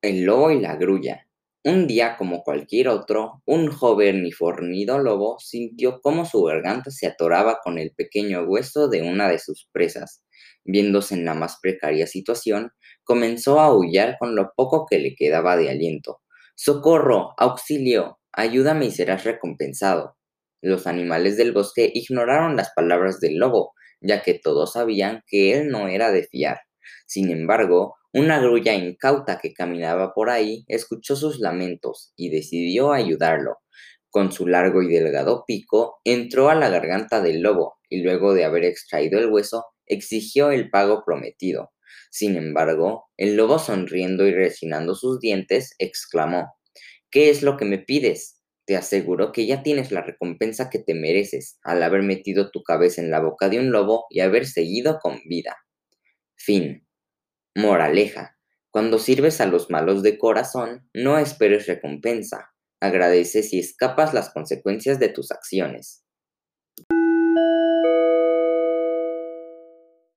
El lobo y la grulla. Un día como cualquier otro, un joven y fornido lobo sintió cómo su garganta se atoraba con el pequeño hueso de una de sus presas. Viéndose en la más precaria situación, comenzó a aullar con lo poco que le quedaba de aliento. ¡Socorro! ¡Auxilio! Ayúdame y serás recompensado. Los animales del bosque ignoraron las palabras del lobo, ya que todos sabían que él no era de fiar. Sin embargo, una grulla incauta que caminaba por ahí escuchó sus lamentos y decidió ayudarlo. Con su largo y delgado pico entró a la garganta del lobo y luego de haber extraído el hueso exigió el pago prometido. Sin embargo, el lobo sonriendo y resinando sus dientes exclamó ¿Qué es lo que me pides? Te aseguro que ya tienes la recompensa que te mereces al haber metido tu cabeza en la boca de un lobo y haber seguido con vida. Fin. Moraleja. Cuando sirves a los malos de corazón, no esperes recompensa. Agradece si escapas las consecuencias de tus acciones.